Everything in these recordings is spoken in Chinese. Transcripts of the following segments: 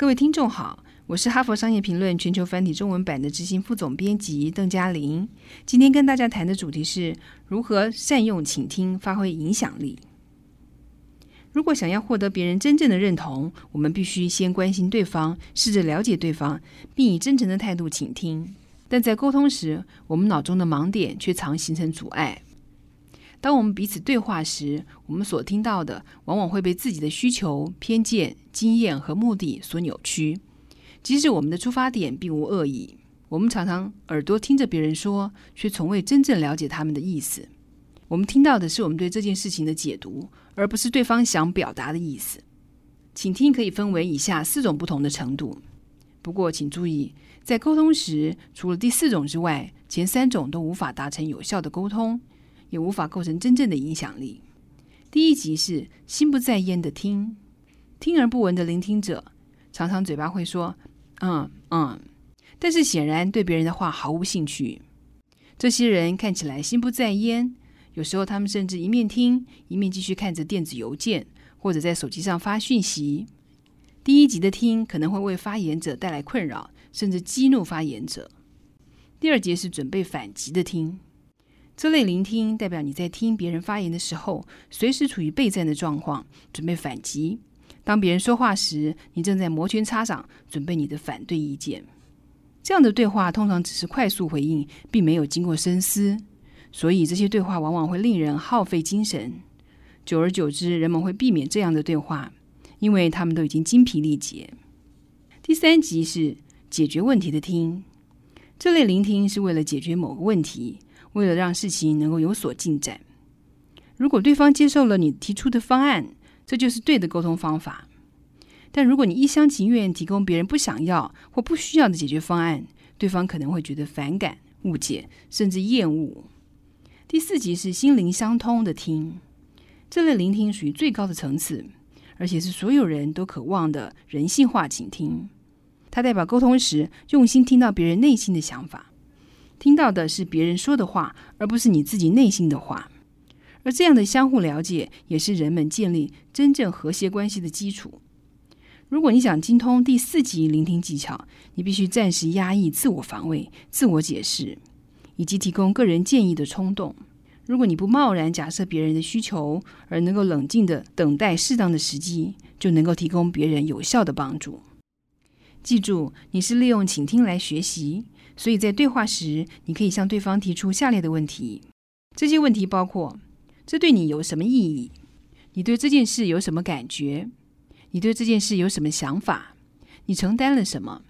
各位听众好，我是哈佛商业评论全球繁体中文版的执行副总编辑邓嘉玲。今天跟大家谈的主题是如何善用倾听，发挥影响力。如果想要获得别人真正的认同，我们必须先关心对方，试着了解对方，并以真诚的态度倾听。但在沟通时，我们脑中的盲点却常形成阻碍。当我们彼此对话时，我们所听到的往往会被自己的需求、偏见、经验和目的所扭曲。即使我们的出发点并无恶意，我们常常耳朵听着别人说，却从未真正了解他们的意思。我们听到的是我们对这件事情的解读，而不是对方想表达的意思。倾听可以分为以下四种不同的程度。不过，请注意，在沟通时，除了第四种之外，前三种都无法达成有效的沟通。也无法构成真正的影响力。第一集是心不在焉的听，听而不闻的聆听者，常常嘴巴会说“嗯嗯”，但是显然对别人的话毫无兴趣。这些人看起来心不在焉，有时候他们甚至一面听，一面继续看着电子邮件或者在手机上发讯息。第一集的听可能会为发言者带来困扰，甚至激怒发言者。第二节是准备反击的听。这类聆听代表你在听别人发言的时候，随时处于备战的状况，准备反击。当别人说话时，你正在摩拳擦掌，准备你的反对意见。这样的对话通常只是快速回应，并没有经过深思，所以这些对话往往会令人耗费精神。久而久之，人们会避免这样的对话，因为他们都已经精疲力竭。第三集是解决问题的听，这类聆听是为了解决某个问题。为了让事情能够有所进展，如果对方接受了你提出的方案，这就是对的沟通方法。但如果你一厢情愿提供别人不想要或不需要的解决方案，对方可能会觉得反感、误解，甚至厌恶。第四集是心灵相通的听，这类聆听属于最高的层次，而且是所有人都渴望的人性化倾听。它代表沟通时用心听到别人内心的想法。听到的是别人说的话，而不是你自己内心的话。而这样的相互了解，也是人们建立真正和谐关系的基础。如果你想精通第四级聆听技巧，你必须暂时压抑自我防卫、自我解释，以及提供个人建议的冲动。如果你不贸然假设别人的需求，而能够冷静的等待适当的时机，就能够提供别人有效的帮助。记住，你是利用倾听来学习。所以在对话时，你可以向对方提出下列的问题。这些问题包括：这对你有什么意义？你对这件事有什么感觉？你对这件事有什么想法？你承担了什么？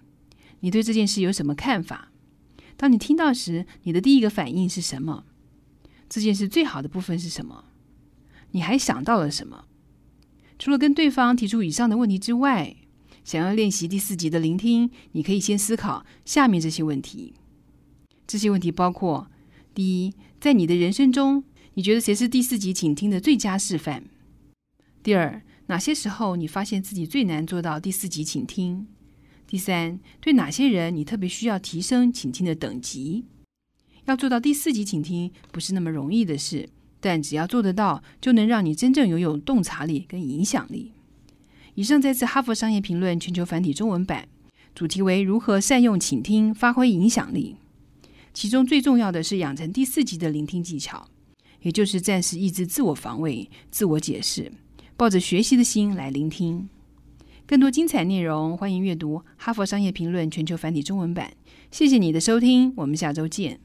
你对这件事有什么看法？当你听到时，你的第一个反应是什么？这件事最好的部分是什么？你还想到了什么？除了跟对方提出以上的问题之外，想要练习第四级的聆听，你可以先思考下面这些问题。这些问题包括：第一，在你的人生中，你觉得谁是第四级倾听的最佳示范？第二，哪些时候你发现自己最难做到第四级倾听？第三，对哪些人你特别需要提升倾听的等级？要做到第四级倾听不是那么容易的事，但只要做得到，就能让你真正拥有洞察力跟影响力。以上再次《哈佛商业评论》全球繁体中文版，主题为如何善用倾听，发挥影响力。其中最重要的是养成第四级的聆听技巧，也就是暂时抑制自我防卫、自我解释，抱着学习的心来聆听。更多精彩内容，欢迎阅读《哈佛商业评论》全球繁体中文版。谢谢你的收听，我们下周见。